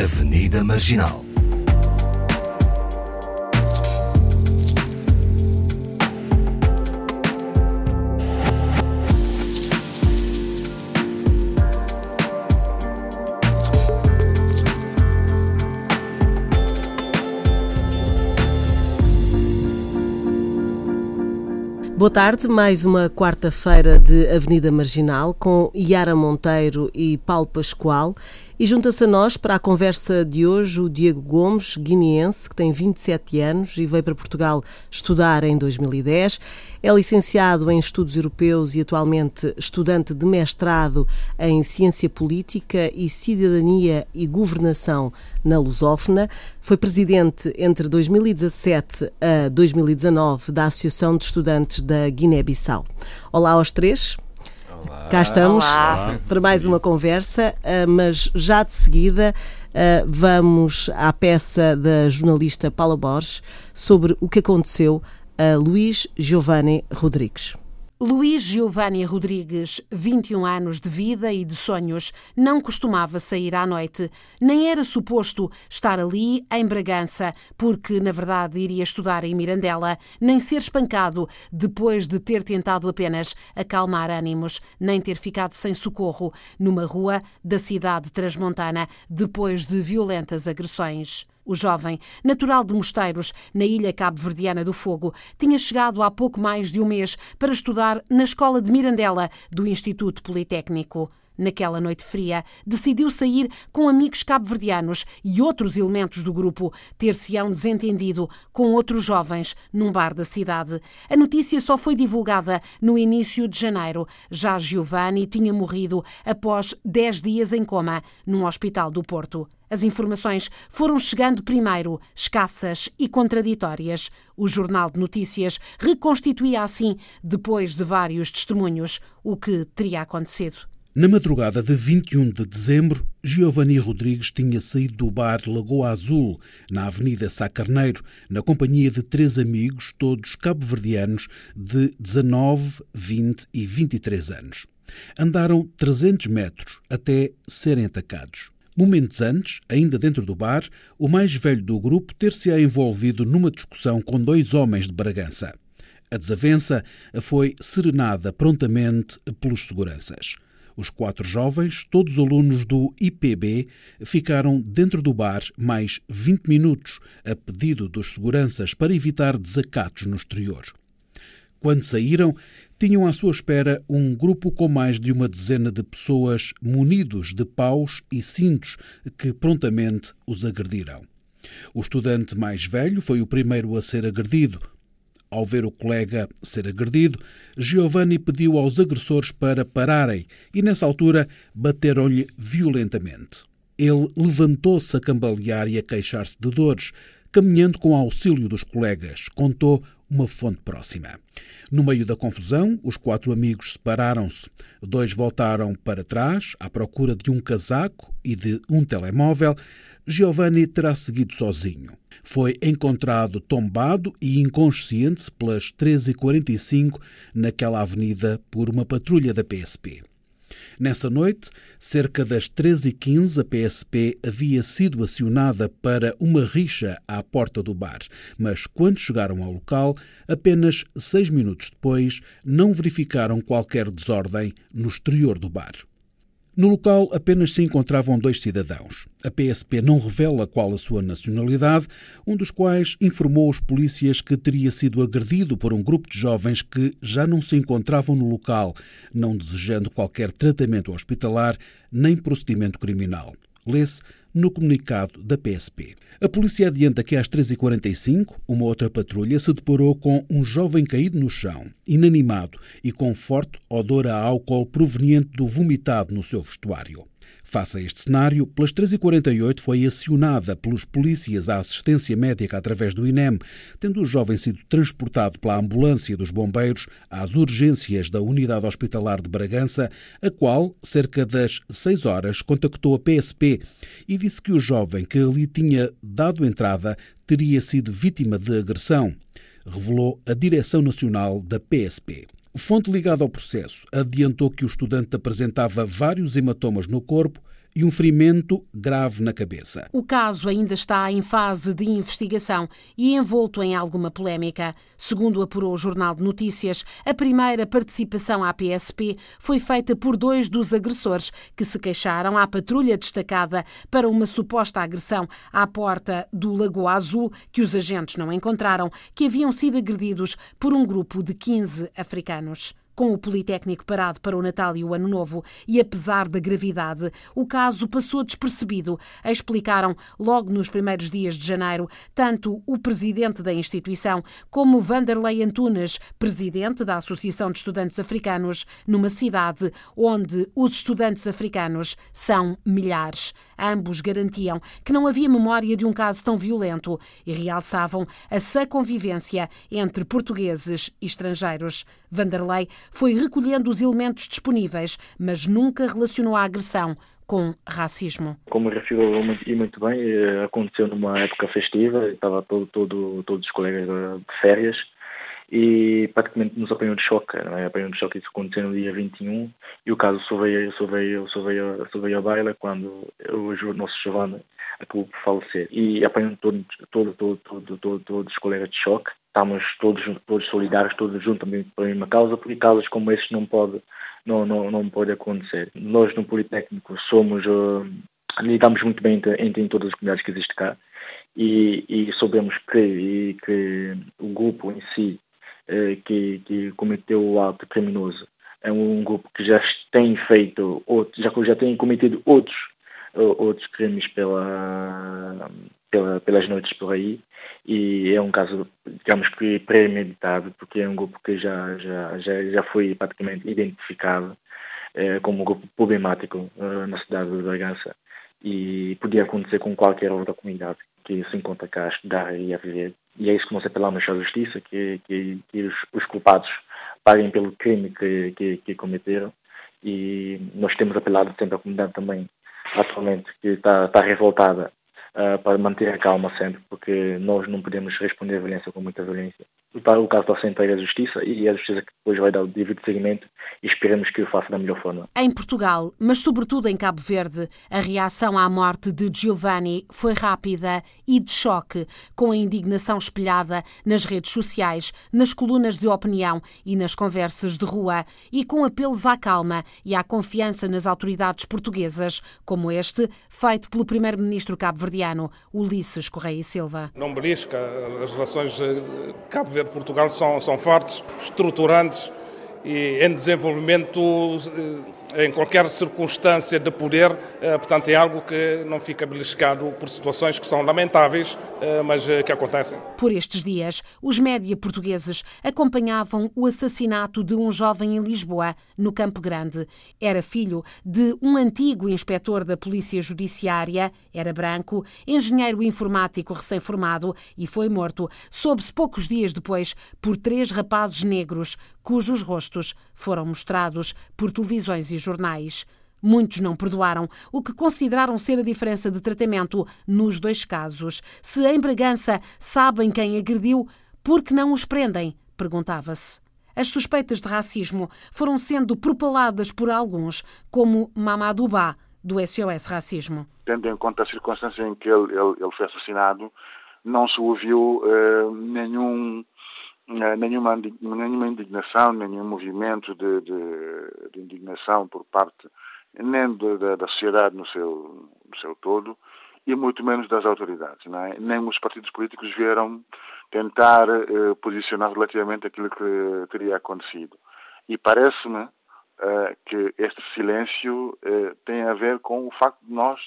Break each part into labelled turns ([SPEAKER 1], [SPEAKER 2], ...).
[SPEAKER 1] Avenida Marginal.
[SPEAKER 2] Boa tarde, mais uma quarta-feira de Avenida Marginal com Yara Monteiro e Paulo Pascoal. E junta-se a nós para a conversa de hoje o Diego Gomes, guineense, que tem 27 anos e veio para Portugal estudar em 2010. É licenciado em Estudos Europeus e atualmente estudante de mestrado em Ciência Política e Cidadania e Governação na Lusófona. Foi presidente entre 2017 a 2019 da Associação de Estudantes da Guiné-Bissau. Olá aos três.
[SPEAKER 3] Olá.
[SPEAKER 2] Cá estamos
[SPEAKER 3] Olá.
[SPEAKER 2] para mais uma conversa, ah, mas já de seguida ah, vamos à peça da jornalista Paula Borges sobre o que aconteceu a Luís Giovanni Rodrigues.
[SPEAKER 4] Luís Giovanni Rodrigues, 21 anos de vida e de sonhos, não costumava sair à noite, nem era suposto estar ali em Bragança, porque na verdade iria estudar em Mirandela, nem ser espancado depois de ter tentado apenas acalmar ânimos, nem ter ficado sem socorro numa rua da cidade transmontana depois de violentas agressões. O jovem, natural de Mosteiros, na ilha cabo-verdiana do Fogo, tinha chegado há pouco mais de um mês para estudar na escola de Mirandela do Instituto Politécnico. Naquela noite fria, decidiu sair com amigos cabo-verdianos e outros elementos do grupo, ter-se-ão desentendido com outros jovens num bar da cidade. A notícia só foi divulgada no início de janeiro. Já Giovanni tinha morrido após 10 dias em coma num hospital do Porto. As informações foram chegando primeiro, escassas e contraditórias. O Jornal de Notícias reconstituía assim, depois de vários testemunhos, o que teria acontecido.
[SPEAKER 5] Na madrugada de 21 de dezembro, Giovanni Rodrigues tinha saído do bar Lagoa Azul, na Avenida Sá Carneiro, na companhia de três amigos, todos cabo-verdianos, de 19, 20 e 23 anos. Andaram 300 metros até serem atacados. Momentos antes, ainda dentro do bar, o mais velho do grupo ter-se-á envolvido numa discussão com dois homens de Bragança. A desavença foi serenada prontamente pelos seguranças. Os quatro jovens, todos alunos do IPB, ficaram dentro do bar mais 20 minutos, a pedido dos seguranças para evitar desacatos no exterior. Quando saíram, tinham à sua espera um grupo com mais de uma dezena de pessoas munidos de paus e cintos que prontamente os agrediram. O estudante mais velho foi o primeiro a ser agredido, ao ver o colega ser agredido, Giovanni pediu aos agressores para pararem e, nessa altura, bateram-lhe violentamente. Ele levantou-se a cambalear e a queixar-se de dores, caminhando com auxílio dos colegas, contou uma fonte próxima. No meio da confusão, os quatro amigos separaram-se. Dois voltaram para trás, à procura de um casaco e de um telemóvel. Giovanni terá seguido sozinho. Foi encontrado tombado e inconsciente pelas 13h45 naquela avenida por uma patrulha da PSP. Nessa noite, cerca das 13h15, a PSP havia sido acionada para uma rixa à porta do bar, mas quando chegaram ao local, apenas seis minutos depois, não verificaram qualquer desordem no exterior do bar. No local apenas se encontravam dois cidadãos. A PSP não revela qual a sua nacionalidade, um dos quais informou os polícias que teria sido agredido por um grupo de jovens que já não se encontravam no local, não desejando qualquer tratamento hospitalar nem procedimento criminal. Lê-se no comunicado da PSP. A polícia adianta que às 13h45, uma outra patrulha se deparou com um jovem caído no chão, inanimado e com forte odor a álcool proveniente do vomitado no seu vestuário. Face a este cenário, pelas 13h48 foi acionada pelos polícias a assistência médica através do INEM, tendo o jovem sido transportado pela ambulância dos bombeiros às urgências da Unidade Hospitalar de Bragança, a qual, cerca das 6 horas, contactou a PSP e disse que o jovem que ali tinha dado entrada teria sido vítima de agressão, revelou a Direção Nacional da PSP. Fonte ligada ao processo adiantou que o estudante apresentava vários hematomas no corpo, e um ferimento grave na cabeça.
[SPEAKER 4] O caso ainda está em fase de investigação e envolto em alguma polémica. Segundo apurou o Jornal de Notícias, a primeira participação à PSP foi feita por dois dos agressores que se queixaram à patrulha destacada para uma suposta agressão à porta do Lagoa Azul que os agentes não encontraram, que haviam sido agredidos por um grupo de 15 africanos. Com o Politécnico parado para o Natal e o Ano Novo e apesar da gravidade, o caso passou despercebido, explicaram logo nos primeiros dias de janeiro tanto o presidente da instituição como Vanderlei Antunes, presidente da Associação de Estudantes Africanos, numa cidade onde os estudantes africanos são milhares. Ambos garantiam que não havia memória de um caso tão violento e realçavam a sã convivência entre portugueses e estrangeiros. Vanderlei foi recolhendo os elementos disponíveis, mas nunca relacionou a agressão com racismo.
[SPEAKER 1] Como referiu e muito bem, eh, aconteceu numa época festiva, estava todo, todo, todos os colegas de férias e praticamente nos apanhou de choque. Não é? Apanhou de choque, isso aconteceu no dia 21 e o caso só veio, só veio, só veio, só veio à baila quando o nosso Giovanni acabou por falecer. E apanhou todo, todo, todo, todo, todo, todos os colegas de choque estamos todos, todos solidários, todos juntos também para a mesma causa, porque causas como esses não pode, não, não, não pode acontecer. Nós no Politécnico somos, uh, lidamos muito bem entre, entre todas as comunidades que existem cá e, e soubemos que, e, que o grupo em si uh, que, que cometeu o ato criminoso é um grupo que já tem feito, outros, já, já tem cometido outros, uh, outros crimes pela pela, pelas noites por aí e é um caso, digamos que premeditado, porque é um grupo que já, já, já, já foi praticamente identificado eh, como um grupo problemático eh, na cidade de Bragança e podia acontecer com qualquer outra comunidade que se encontra cá a estudar e a viver. E é isso que nós apelamos à justiça, que, que, que os, os, culpados paguem pelo crime que, que, que cometeram e nós temos apelado sempre à comunidade também atualmente que está, está revoltada uh, para manter a calma sempre, porque nós não podemos responder à violência com muita violência. O caso está sempre à Justiça e é a Justiça que depois vai dar o devido seguimento e esperemos que o faça da melhor forma.
[SPEAKER 4] Em Portugal, mas sobretudo em Cabo Verde, a reação à morte de Giovanni foi rápida e de choque, com a indignação espelhada nas redes sociais, nas colunas de opinião e nas conversas de rua, e com apelos à calma e à confiança nas autoridades portuguesas, como este, feito pelo primeiro-ministro cabo-verdiano, Ulisses Correia e Silva.
[SPEAKER 3] Não belisca as relações eh, cabo Verde Portugal são, são fortes, estruturantes e em desenvolvimento eh, em qualquer circunstância de poder, eh, portanto é algo que não fica beliscado por situações que são lamentáveis, eh, mas que acontecem.
[SPEAKER 4] Por estes dias, os média portugueses acompanhavam o assassinato de um jovem em Lisboa, no Campo Grande. Era filho de um antigo inspetor da Polícia Judiciária, era branco, engenheiro informático recém-formado e foi morto, soube-se poucos dias depois, por três rapazes negros, cujos rostos foram mostrados por televisões e jornais. Muitos não perdoaram, o que consideraram ser a diferença de tratamento nos dois casos. Se em Bragança sabem quem agrediu, por que não os prendem? perguntava-se. As suspeitas de racismo foram sendo propaladas por alguns, como Mamadou Ba, do SOS Racismo.
[SPEAKER 6] Tendo em conta a circunstância em que ele, ele, ele foi assassinado, não se ouviu uh, nenhum eh, nenhuma, nenhuma indignação, nenhum movimento de, de, de indignação por parte nem de, de, da sociedade no seu, no seu todo e muito menos das autoridades. É? Nem os partidos políticos vieram tentar eh, posicionar relativamente aquilo que teria acontecido. E parece-me eh, que este silêncio eh, tem a ver com o facto de nós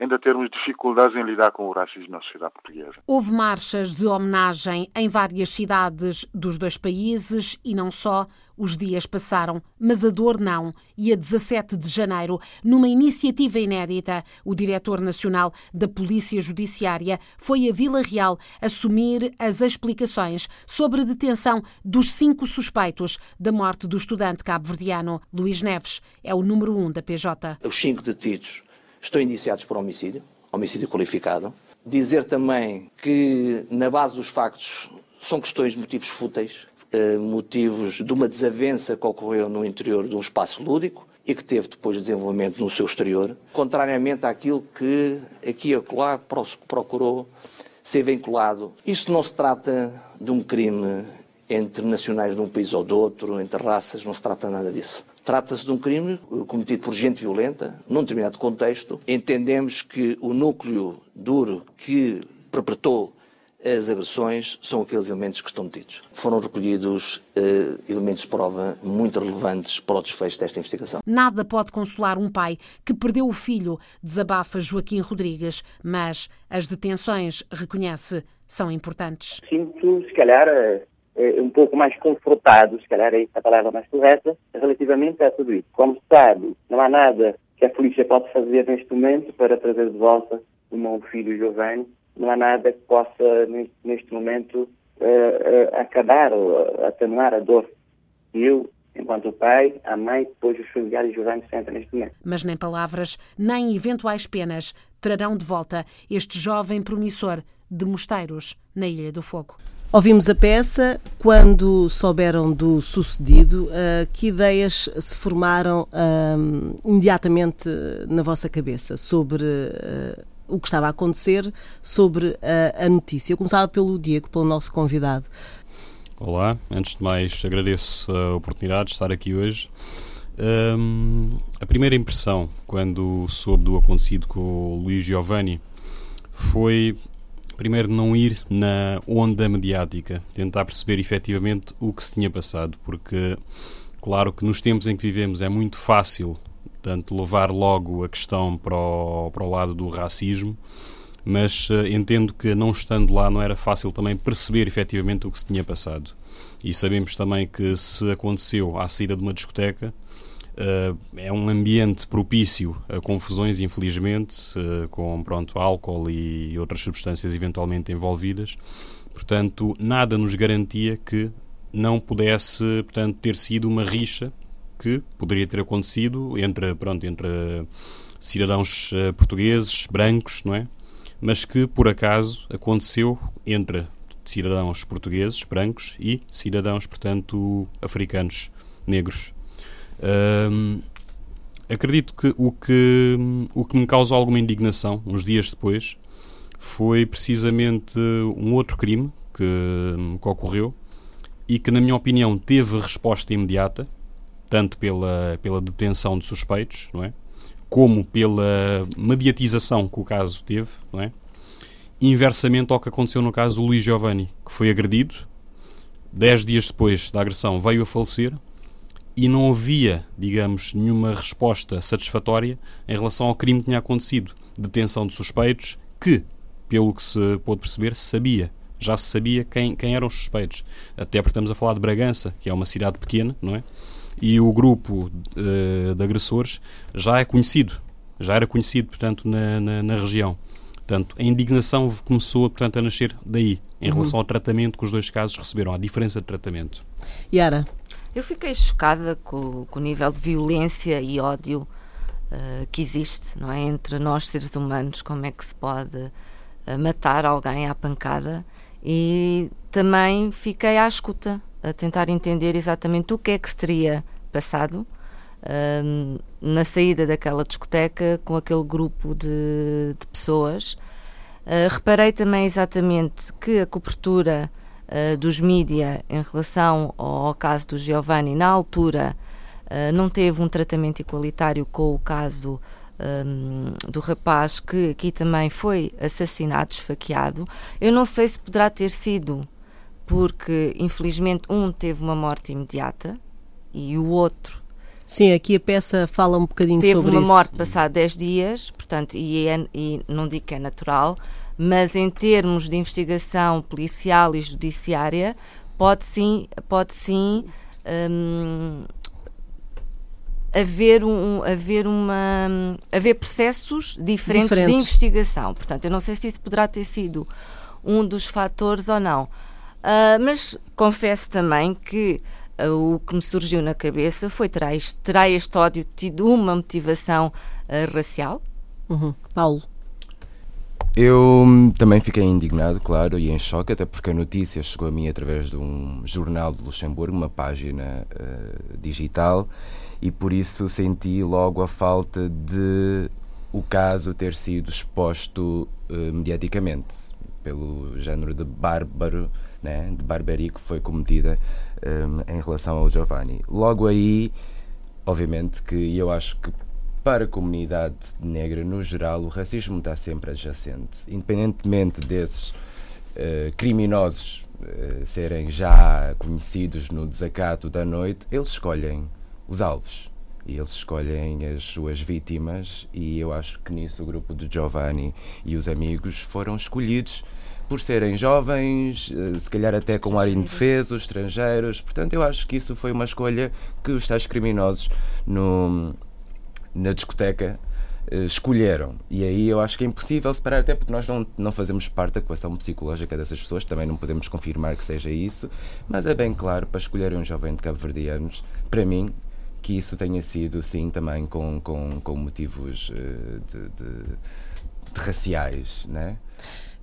[SPEAKER 6] ainda termos dificuldades em lidar com o racismo na sociedade portuguesa.
[SPEAKER 4] Houve marchas de homenagem em várias cidades dos dois países e não só. Os dias passaram, mas a dor não. E a 17 de janeiro, numa iniciativa inédita, o diretor nacional da Polícia Judiciária foi a Vila Real assumir as explicações sobre a detenção dos cinco suspeitos da morte do estudante cabo-verdiano. Luís Neves é o número um da PJ.
[SPEAKER 7] Os cinco detidos estão indiciados por homicídio, homicídio qualificado. Dizer também que, na base dos factos, são questões motivos fúteis, eh, motivos de uma desavença que ocorreu no interior de um espaço lúdico e que teve depois desenvolvimento no seu exterior, contrariamente àquilo que aqui e acolá procurou ser vinculado. Isto não se trata de um crime entre nacionais de um país ou de outro, entre raças, não se trata nada disso. Trata-se de um crime cometido por gente violenta, num determinado contexto. Entendemos que o núcleo duro que perpetrou as agressões são aqueles elementos que estão detidos. Foram recolhidos uh, elementos de prova muito relevantes para o desfecho desta investigação.
[SPEAKER 4] Nada pode consolar um pai que perdeu o filho, desabafa Joaquim Rodrigues, mas as detenções, reconhece, são importantes.
[SPEAKER 8] Sinto, se calhar, eh, eh, um pouco mais confortado, se calhar é a palavra mais correta, relativamente a tudo isso. Como sabe, não há nada que a polícia pode fazer neste momento para trazer de volta o meu filho Giovanni não há nada que possa, neste momento, uh, uh, acabar ou atenuar a dor. Eu, enquanto pai, a mãe, depois os familiares Giovanni sentem neste momento.
[SPEAKER 4] Mas nem palavras, nem eventuais penas trarão de volta este jovem promissor de mosteiros na Ilha do Fogo.
[SPEAKER 2] Ouvimos a peça quando souberam do sucedido. Uh, que ideias se formaram uh, imediatamente na vossa cabeça sobre uh, o que estava a acontecer sobre a, a notícia. Eu começava pelo Diego, pelo nosso convidado.
[SPEAKER 9] Olá, antes de mais agradeço a oportunidade de estar aqui hoje. Um, a primeira impressão, quando soube do acontecido com o Luís Giovanni, foi primeiro não ir na onda mediática, tentar perceber efetivamente o que se tinha passado, porque claro que nos tempos em que vivemos é muito fácil portanto, levar logo a questão para o, para o lado do racismo, mas uh, entendo que não estando lá não era fácil também perceber efetivamente o que se tinha passado. E sabemos também que se aconteceu à saída de uma discoteca, é um ambiente propício a confusões, infelizmente, uh, com pronto, álcool e outras substâncias eventualmente envolvidas. Portanto, nada nos garantia que não pudesse portanto, ter sido uma rixa que poderia ter acontecido entre, pronto, entre cidadãos uh, portugueses, brancos, não é? Mas que, por acaso, aconteceu entre cidadãos portugueses, brancos, e cidadãos, portanto, africanos, negros. Um, acredito que o, que o que me causou alguma indignação, uns dias depois, foi precisamente um outro crime que, que ocorreu e que, na minha opinião, teve resposta imediata, tanto pela, pela detenção de suspeitos, não é? como pela mediatização que o caso teve, não é? inversamente ao que aconteceu no caso do Luís Giovanni, que foi agredido, dez dias depois da agressão veio a falecer e não havia, digamos, nenhuma resposta satisfatória em relação ao crime que tinha acontecido. Detenção de suspeitos que, pelo que se pôde perceber, sabia. Já se sabia quem, quem eram os suspeitos. Até porque estamos a falar de Bragança, que é uma cidade pequena, não é? e o grupo uh, de agressores já é conhecido, já era conhecido, portanto, na, na, na região. Portanto, a indignação começou, portanto, a nascer daí, em uhum. relação ao tratamento que os dois casos receberam, a diferença de tratamento.
[SPEAKER 2] Yara?
[SPEAKER 10] Eu fiquei chocada com, com o nível de violência e ódio uh, que existe não é? entre nós, seres humanos, como é que se pode uh, matar alguém à pancada e também fiquei à escuta a tentar entender exatamente o que é que se teria passado um, na saída daquela discoteca com aquele grupo de, de pessoas. Uh, reparei também exatamente que a cobertura uh, dos mídia em relação ao, ao, caso do Giovanni, na altura, uh, não teve um tratamento igualitário com o caso um, do rapaz que aqui também foi assassinado, esfaqueado. Eu não sei se poderá ter sido porque infelizmente um teve uma morte imediata e o outro
[SPEAKER 2] Sim, aqui a peça fala um bocadinho sobre
[SPEAKER 10] isso.
[SPEAKER 2] Teve
[SPEAKER 10] uma morte passado 10 dias, portanto, e, é, e, não digo que é natural, mas em termos de investigação policial e judiciária, pode sim, pode sim hum, haver, um, haver, uma, haver processos diferentes, diferentes de investigação. Portanto, eu não sei se isso poderá ter sido um dos fatores ou não. Uh, mas confesso também que uh, o que me surgiu na cabeça foi: terá este, terá este ódio tido uma motivação uh, racial?
[SPEAKER 2] Uhum. Paulo.
[SPEAKER 11] Eu também fiquei indignado, claro, e em choque, até porque a notícia chegou a mim através de um jornal de Luxemburgo, uma página uh, digital, e por isso senti logo a falta de o caso ter sido exposto uh, mediaticamente pelo género de bárbaro, né, de barbaria que foi cometida um, em relação ao Giovanni. Logo aí, obviamente que eu acho que para a comunidade negra no geral o racismo está sempre adjacente, independentemente desses uh, criminosos uh, serem já conhecidos no desacato da noite, eles escolhem os alvos. E eles escolhem as suas vítimas. E eu acho que nisso o grupo de Giovanni e os amigos foram escolhidos por serem jovens, eh, se calhar até com ar indefeso, estrangeiros. Portanto, eu acho que isso foi uma escolha que os tais criminosos no, na discoteca uh, escolheram. E aí eu acho que é impossível separar, até porque nós não, não fazemos parte da equação psicológica dessas pessoas, também não podemos confirmar que seja isso, mas é bem claro, para escolherem um jovem de cabo-verdianos, para mim, que isso tenha sido, sim, também com, com, com motivos uh, de, de, de raciais, né?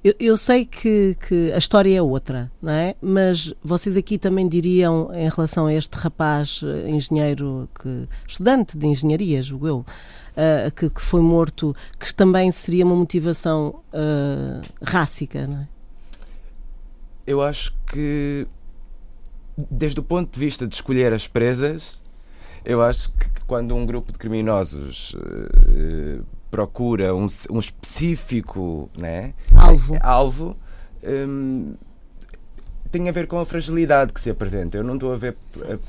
[SPEAKER 2] Eu, eu, sei que, que, a história é outra, não é? Mas vocês aqui também diriam, em relação a este rapaz eh, engenheiro, que, estudante de engenharia, julgo eu, uh, que, que, foi morto, que também seria uma motivação uh, rássica, não é?
[SPEAKER 11] Eu acho que, desde o ponto de vista de escolher as presas, eu acho que quando um grupo de criminosos uh, procura um, um específico né,
[SPEAKER 2] alvo,
[SPEAKER 11] alvo um, tem a ver com a fragilidade que se apresenta. Eu não estou a ver,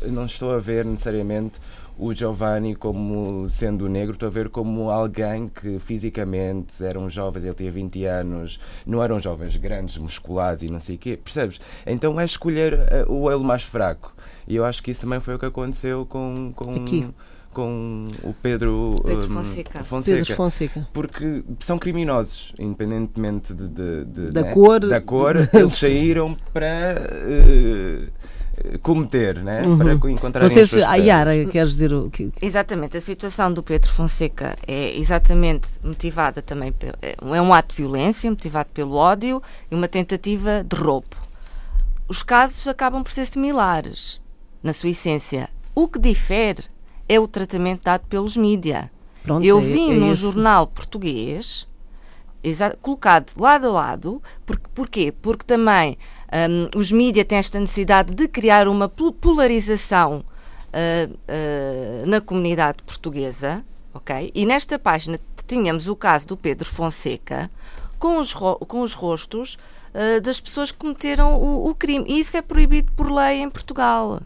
[SPEAKER 11] não estou a ver necessariamente o Giovanni como sendo negro, estou a ver como alguém que fisicamente eram jovens, ele tinha 20 anos, não eram jovens grandes, musculados e não sei o quê, percebes? Então é escolher eh, o elo mais fraco. E eu acho que isso também foi o que aconteceu com. com
[SPEAKER 2] Aqui
[SPEAKER 11] com o Pedro,
[SPEAKER 10] Pedro hum, Fonseca.
[SPEAKER 11] Fonseca.
[SPEAKER 2] Pedro Fonseca.
[SPEAKER 11] Porque são criminosos, independentemente de, de, de
[SPEAKER 2] da,
[SPEAKER 11] né?
[SPEAKER 2] cor,
[SPEAKER 11] da cor. eles saíram para uh, cometer, né?
[SPEAKER 2] Uhum.
[SPEAKER 11] para encontrar
[SPEAKER 2] Vocês, a Yara, queres dizer o que.
[SPEAKER 10] Exatamente, a situação do Pedro Fonseca é exatamente motivada também, pelo, é um ato de violência, motivado pelo ódio e uma tentativa de roubo. Os casos acabam por ser similares, na sua essência. O que difere é o tratamento dado pelos mídia. Pronto, Eu é, vi é, é num esse. jornal português, colocado lado a lado, por, porquê? Porque também um, os mídia têm esta necessidade de criar uma polarização uh, uh, na comunidade portuguesa, ok? E nesta página tínhamos o caso do Pedro Fonseca com os, com os rostos uh, das pessoas que cometeram o, o crime. E isso é proibido por lei em Portugal.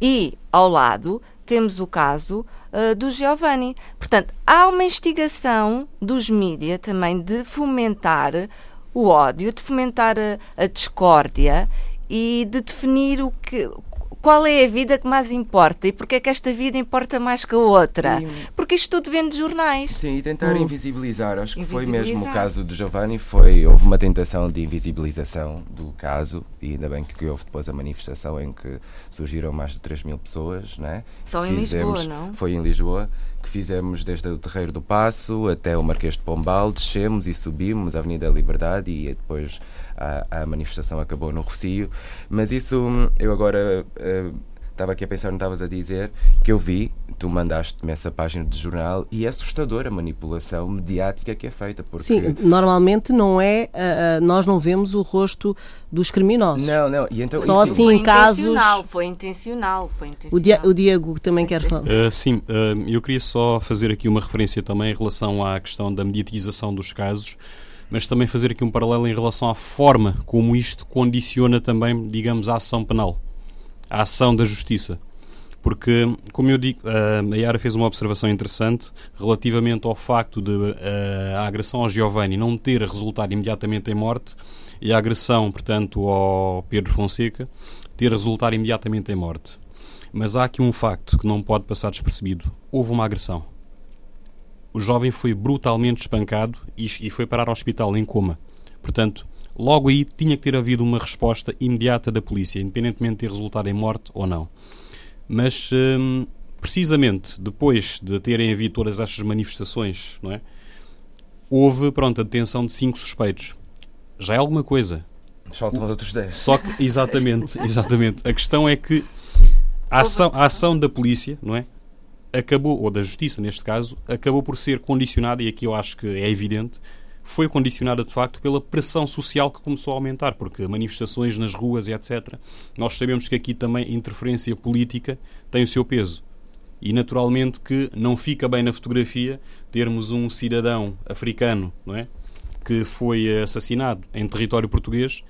[SPEAKER 10] E, ao lado, temos o caso uh, do Giovanni. Portanto, há uma instigação dos mídias também de fomentar o ódio, de fomentar a, a discórdia e de definir o que, qual é a vida que mais importa e porque é que esta vida importa mais que a outra. E, porque isto tudo vem de jornais.
[SPEAKER 11] Sim, e tentar uh. invisibilizar. Acho que foi mesmo o caso do Giovanni, foi, houve uma tentação de invisibilização do caso e ainda bem que houve depois a manifestação em que surgiram mais de 3 mil pessoas. Né?
[SPEAKER 10] Só em Fizemos, Lisboa, não?
[SPEAKER 11] Foi em Lisboa que fizemos desde o Terreiro do Passo até o Marquês de Pombal, descemos e subimos a Avenida da Liberdade e depois a, a manifestação acabou no Rocio. Mas isso eu agora uh, estava aqui a pensar, não estavas a dizer, que eu vi, tu mandaste-me essa página de jornal e é assustadora a manipulação mediática que é feita. Porque...
[SPEAKER 2] Sim, normalmente não é, uh, nós não vemos o rosto dos criminosos.
[SPEAKER 11] Não, não. E então,
[SPEAKER 2] Só
[SPEAKER 11] e,
[SPEAKER 2] assim foi em casos...
[SPEAKER 10] Foi intencional, foi intencional.
[SPEAKER 2] O, Di o Diego também quer falar.
[SPEAKER 9] Uh, sim, uh, eu queria só fazer aqui uma referência também em relação à questão da mediatização dos casos mas também fazer aqui um paralelo em relação à forma como isto condiciona também, digamos, a ação penal a ação da justiça. Porque, como eu digo, a Yara fez uma observação interessante relativamente ao facto de a agressão ao Giovanni não ter resultado imediatamente em morte e a agressão, portanto, ao Pedro Fonseca ter resultado imediatamente em morte. Mas há aqui um facto que não pode passar despercebido: houve uma agressão. O jovem foi brutalmente espancado e foi parar ao hospital em coma. Portanto, Logo aí tinha que ter havido uma resposta imediata da polícia, independentemente de ter resultado em morte ou não. Mas, hum, precisamente depois de terem havido todas estas manifestações, não é? houve, pronto, a detenção de cinco suspeitos. Já é alguma coisa.
[SPEAKER 11] Faltam os outros 10.
[SPEAKER 9] Só que, exatamente, exatamente. A questão é que a ação, a ação da polícia, não é? Acabou, ou da justiça neste caso, acabou por ser condicionada, e aqui eu acho que é evidente, foi condicionada de facto pela pressão social que começou a aumentar, porque manifestações nas ruas e etc. Nós sabemos que aqui também interferência política tem o seu peso. E naturalmente que não fica bem na fotografia termos um cidadão africano, não é? Que foi assassinado em território português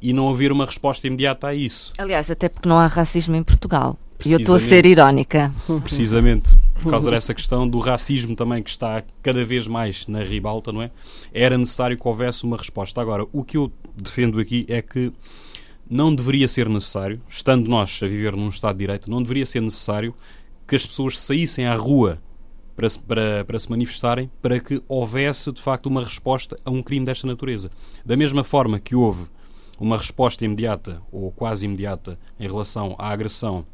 [SPEAKER 9] e não haver uma resposta imediata a isso.
[SPEAKER 10] Aliás, até porque não há racismo em Portugal. E eu estou a ser irónica.
[SPEAKER 9] Precisamente, por causa dessa questão do racismo também que está cada vez mais na ribalta, não é? Era necessário que houvesse uma resposta. Agora, o que eu defendo aqui é que não deveria ser necessário, estando nós a viver num Estado de Direito, não deveria ser necessário que as pessoas saíssem à rua para se, para, para se manifestarem para que houvesse de facto uma resposta a um crime desta natureza. Da mesma forma que houve uma resposta imediata ou quase imediata em relação à agressão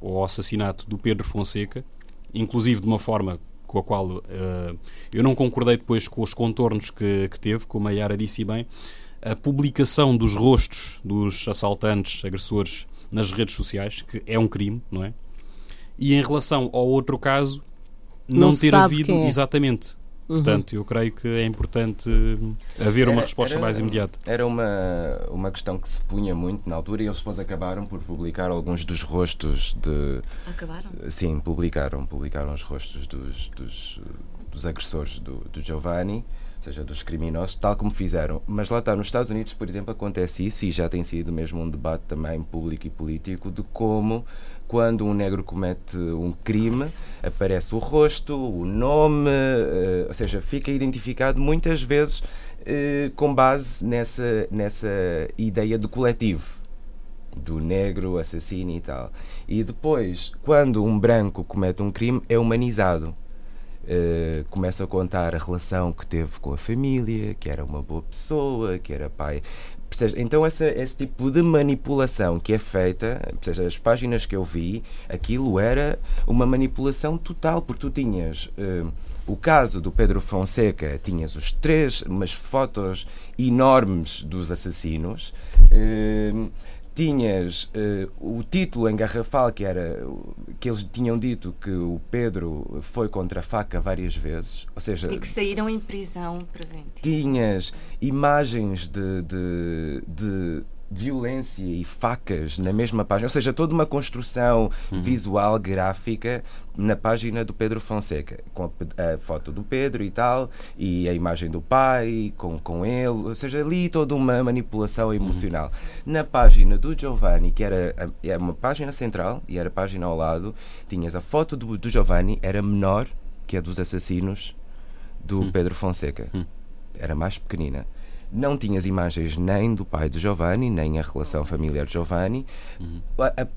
[SPEAKER 9] ou ao assassinato do Pedro Fonseca, inclusive de uma forma com a qual uh, eu não concordei depois com os contornos que, que teve, como a Yara disse bem, a publicação dos rostos dos assaltantes, agressores nas redes sociais, que é um crime, não é? E em relação ao outro caso, não, não ter havido é. exatamente Uhum. Portanto, eu creio que é importante haver uma resposta
[SPEAKER 11] era,
[SPEAKER 9] mais imediata.
[SPEAKER 11] Era uma, uma questão que se punha muito na altura e eles depois acabaram por publicar alguns dos rostos de.
[SPEAKER 10] Acabaram?
[SPEAKER 11] Sim, publicaram. Publicaram os rostos dos, dos, dos agressores do, do Giovanni ou seja, dos criminosos, tal como fizeram. Mas lá está, nos Estados Unidos, por exemplo, acontece isso e já tem sido mesmo um debate também público e político de como quando um negro comete um crime, aparece o rosto, o nome, uh, ou seja, fica identificado muitas vezes uh, com base nessa, nessa ideia do coletivo do negro, assassino e tal. E depois, quando um branco comete um crime, é humanizado. Uh, começa a contar a relação que teve com a família, que era uma boa pessoa, que era pai. Então, essa, esse tipo de manipulação que é feita, seja, as páginas que eu vi, aquilo era uma manipulação total, porque tu tinhas uh, o caso do Pedro Fonseca, tinhas os três, umas fotos enormes dos assassinos. Uh, tinhas uh, o título em garrafal que era que eles tinham dito que o Pedro foi contra a faca várias vezes, ou seja,
[SPEAKER 10] e que saíram em prisão preventiva.
[SPEAKER 11] Tinhas imagens de, de, de violência e facas na mesma página, ou seja, toda uma construção uhum. visual, gráfica na página do Pedro Fonseca, com a, a, foto do Pedro e tal, e a imagem do pai com, com ele, ou seja, ali toda uma manipulação uhum. emocional. Uhum. Na página do Giovanni, que era a, é uma página central e era a página ao lado, tinhas a foto do, do Giovanni, era menor que a dos assassinos do uhum. Pedro Fonseca. Uhum. Era mais pequenina não tinhas imagens nem do pai de Giovanni, nem a relação familiar de Giovanni. Uhum.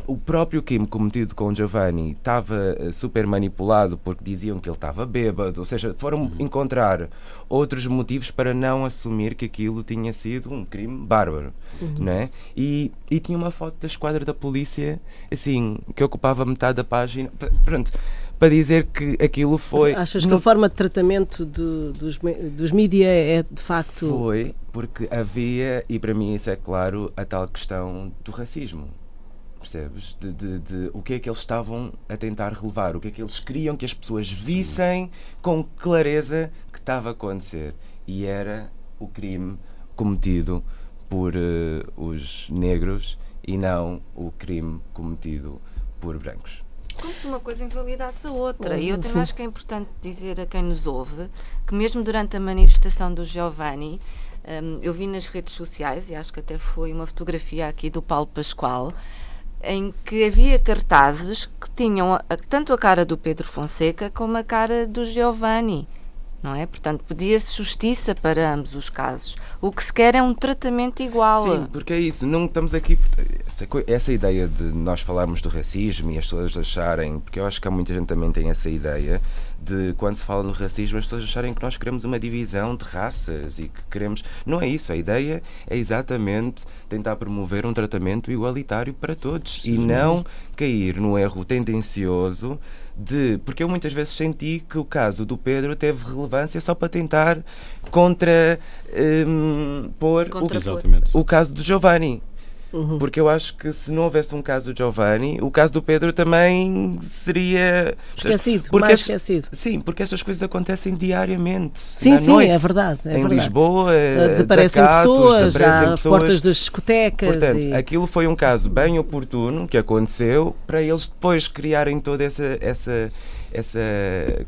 [SPEAKER 11] O próprio crime cometido com Giovanni estava eh, super manipulado porque diziam que ele estava bêbado, ou seja, foram uhum. encontrar outros motivos para não assumir que aquilo tinha sido um crime bárbaro. Uhum. Né? E, e tinha uma foto da esquadra da polícia, assim, que ocupava metade da página. Pronto para dizer que aquilo foi.
[SPEAKER 2] Achas que no... a forma de tratamento do, dos, dos mídia é de facto.
[SPEAKER 11] Foi, porque havia, e para mim isso é claro, a tal questão do racismo. Percebes? De, de, de, o que é que eles estavam a tentar relevar, o que é que eles queriam que as pessoas vissem com clareza que estava a acontecer. E era o crime cometido por uh, os negros e não o crime cometido por brancos.
[SPEAKER 10] Como se uma coisa invalidasse a outra. E eu também acho que é importante dizer a quem nos ouve que, mesmo durante a manifestação do Giovanni, um, eu vi nas redes sociais, e acho que até foi uma fotografia aqui do Paulo Pascoal, em que havia cartazes que tinham tanto a cara do Pedro Fonseca como a cara do Giovanni não é? Portanto, pedia-se justiça para ambos os casos. O que se quer é um tratamento igual.
[SPEAKER 11] Sim, porque é isso. Não estamos aqui. Essa, essa ideia de nós falarmos do racismo e as pessoas acharem. Porque eu acho que há muita gente também tem essa ideia de quando se fala no racismo, as pessoas acharem que nós queremos uma divisão de raças e que queremos. Não é isso. A ideia é exatamente tentar promover um tratamento igualitário para todos Sim. e não cair no erro tendencioso de. Porque eu muitas vezes senti que o caso do Pedro teve relevância só para tentar contra. Um, pôr o, o caso do Giovanni. Uhum. Porque eu acho que se não houvesse um caso do Giovanni, o caso do Pedro também seria.
[SPEAKER 2] Esquecido, porque mais esquecido.
[SPEAKER 11] Sim, porque estas coisas acontecem diariamente.
[SPEAKER 2] Sim, sim, noite, é verdade. É
[SPEAKER 11] em
[SPEAKER 2] verdade.
[SPEAKER 11] Lisboa,
[SPEAKER 2] desaparecem desacatos, pessoas, desaparecem pessoas. portas das discotecas.
[SPEAKER 11] Portanto,
[SPEAKER 2] e...
[SPEAKER 11] aquilo foi um caso bem oportuno que aconteceu para eles depois criarem toda essa. essa essa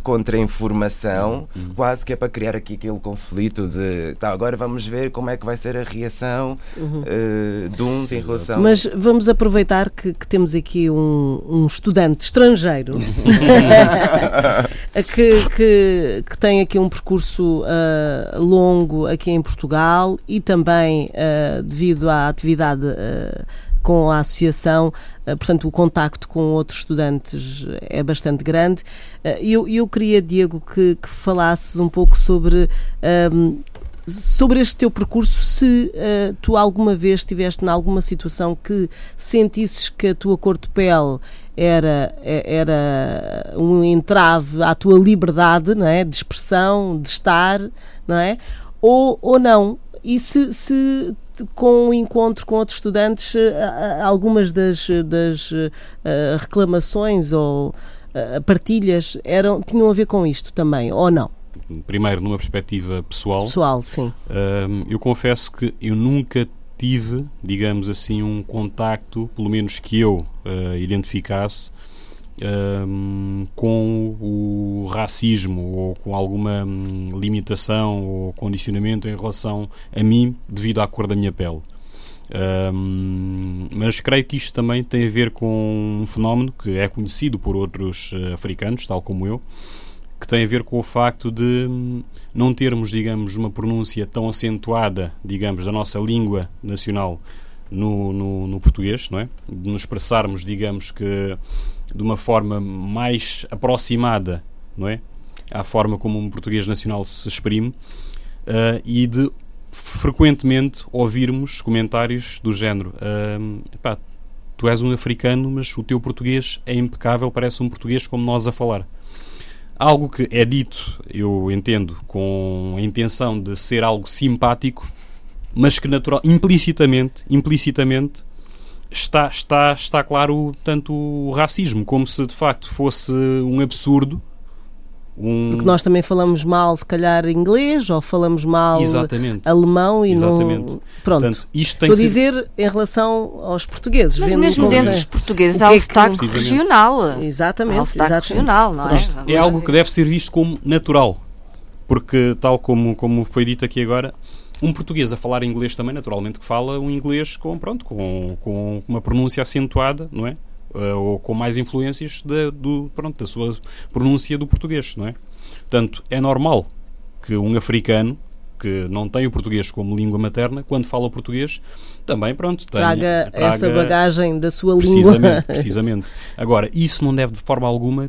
[SPEAKER 11] contra-informação, uhum. quase que é para criar aqui aquele conflito de tá, agora vamos ver como é que vai ser a reação uhum. uh, de uns em relação.
[SPEAKER 2] Mas vamos aproveitar que, que temos aqui um, um estudante estrangeiro que, que, que, tem aqui um percurso uh, longo aqui em Portugal e também uh, devido à atividade com a associação, eh, portanto, o contacto com outros estudantes é bastante grande. Eh, eu, eu queria, Diego, que, que falasses um pouco sobre. Um, ehm, sobre este teu percurso, se uh, tu alguma vez estiveste em alguma situação que sentisses que a tua cor de pele era, era um entrave à tua liberdade não é? de expressão, de estar, não é? Ou, ou não. E se, se com o encontro com outros estudantes, eh, algumas das, das uh, reclamações ou uh, partilhas eram, tinham a ver com isto também, ou não?
[SPEAKER 9] Primeiro, numa perspectiva pessoal.
[SPEAKER 2] Pessoal, sim.
[SPEAKER 9] Uh, eu confesso que eu nunca tive, digamos assim, um contacto, pelo menos que eu identificasse, um, com o racismo ou com alguma hum, limitação ou condicionamento em relação a mim devido à cor da minha pele. Um, mas creio que isto também tem a ver com um fenómeno que é conhecido por outros uh, africanos, tal como eu, que tem a ver com o facto de hum, não termos, digamos, uma pronúncia tão acentuada, digamos, da nossa língua nacional no, no, no português, não é? De nos expressarmos, digamos que de uma forma mais aproximada, não é? À forma como um português nacional se exprime uh, e de frequentemente ouvirmos comentários do género: uh, tu és um africano, mas o teu português é impecável, parece um português como nós a falar. Algo que é dito, eu entendo, com a intenção de ser algo simpático, mas que natural, implicitamente, implicitamente está, está, está claro tanto o racismo, como se de facto fosse um absurdo.
[SPEAKER 2] Um... Porque nós também falamos mal, se calhar, inglês ou falamos mal Exatamente. alemão e Exatamente. não. Pronto. Portanto, isto tem Estou a dizer sido... em relação aos portugueses.
[SPEAKER 10] Mas mesmo dentro dos portugueses há o sotaque que... regional.
[SPEAKER 2] Exatamente. Há
[SPEAKER 10] o sotaque regional, não é?
[SPEAKER 9] É algo que deve ser visto como natural. Porque, tal como, como foi dito aqui agora, um português a falar inglês também, naturalmente, que fala um inglês com, pronto, com, com uma pronúncia acentuada, não é? Uh, ou com mais influências da, do, pronto, da sua pronúncia do português, não é? Portanto, é normal que um africano que não tem o português como língua materna, quando fala o português, também, pronto, tenha,
[SPEAKER 2] traga, traga essa bagagem da sua
[SPEAKER 9] precisamente,
[SPEAKER 2] língua.
[SPEAKER 9] Precisamente. Agora, isso não deve de forma alguma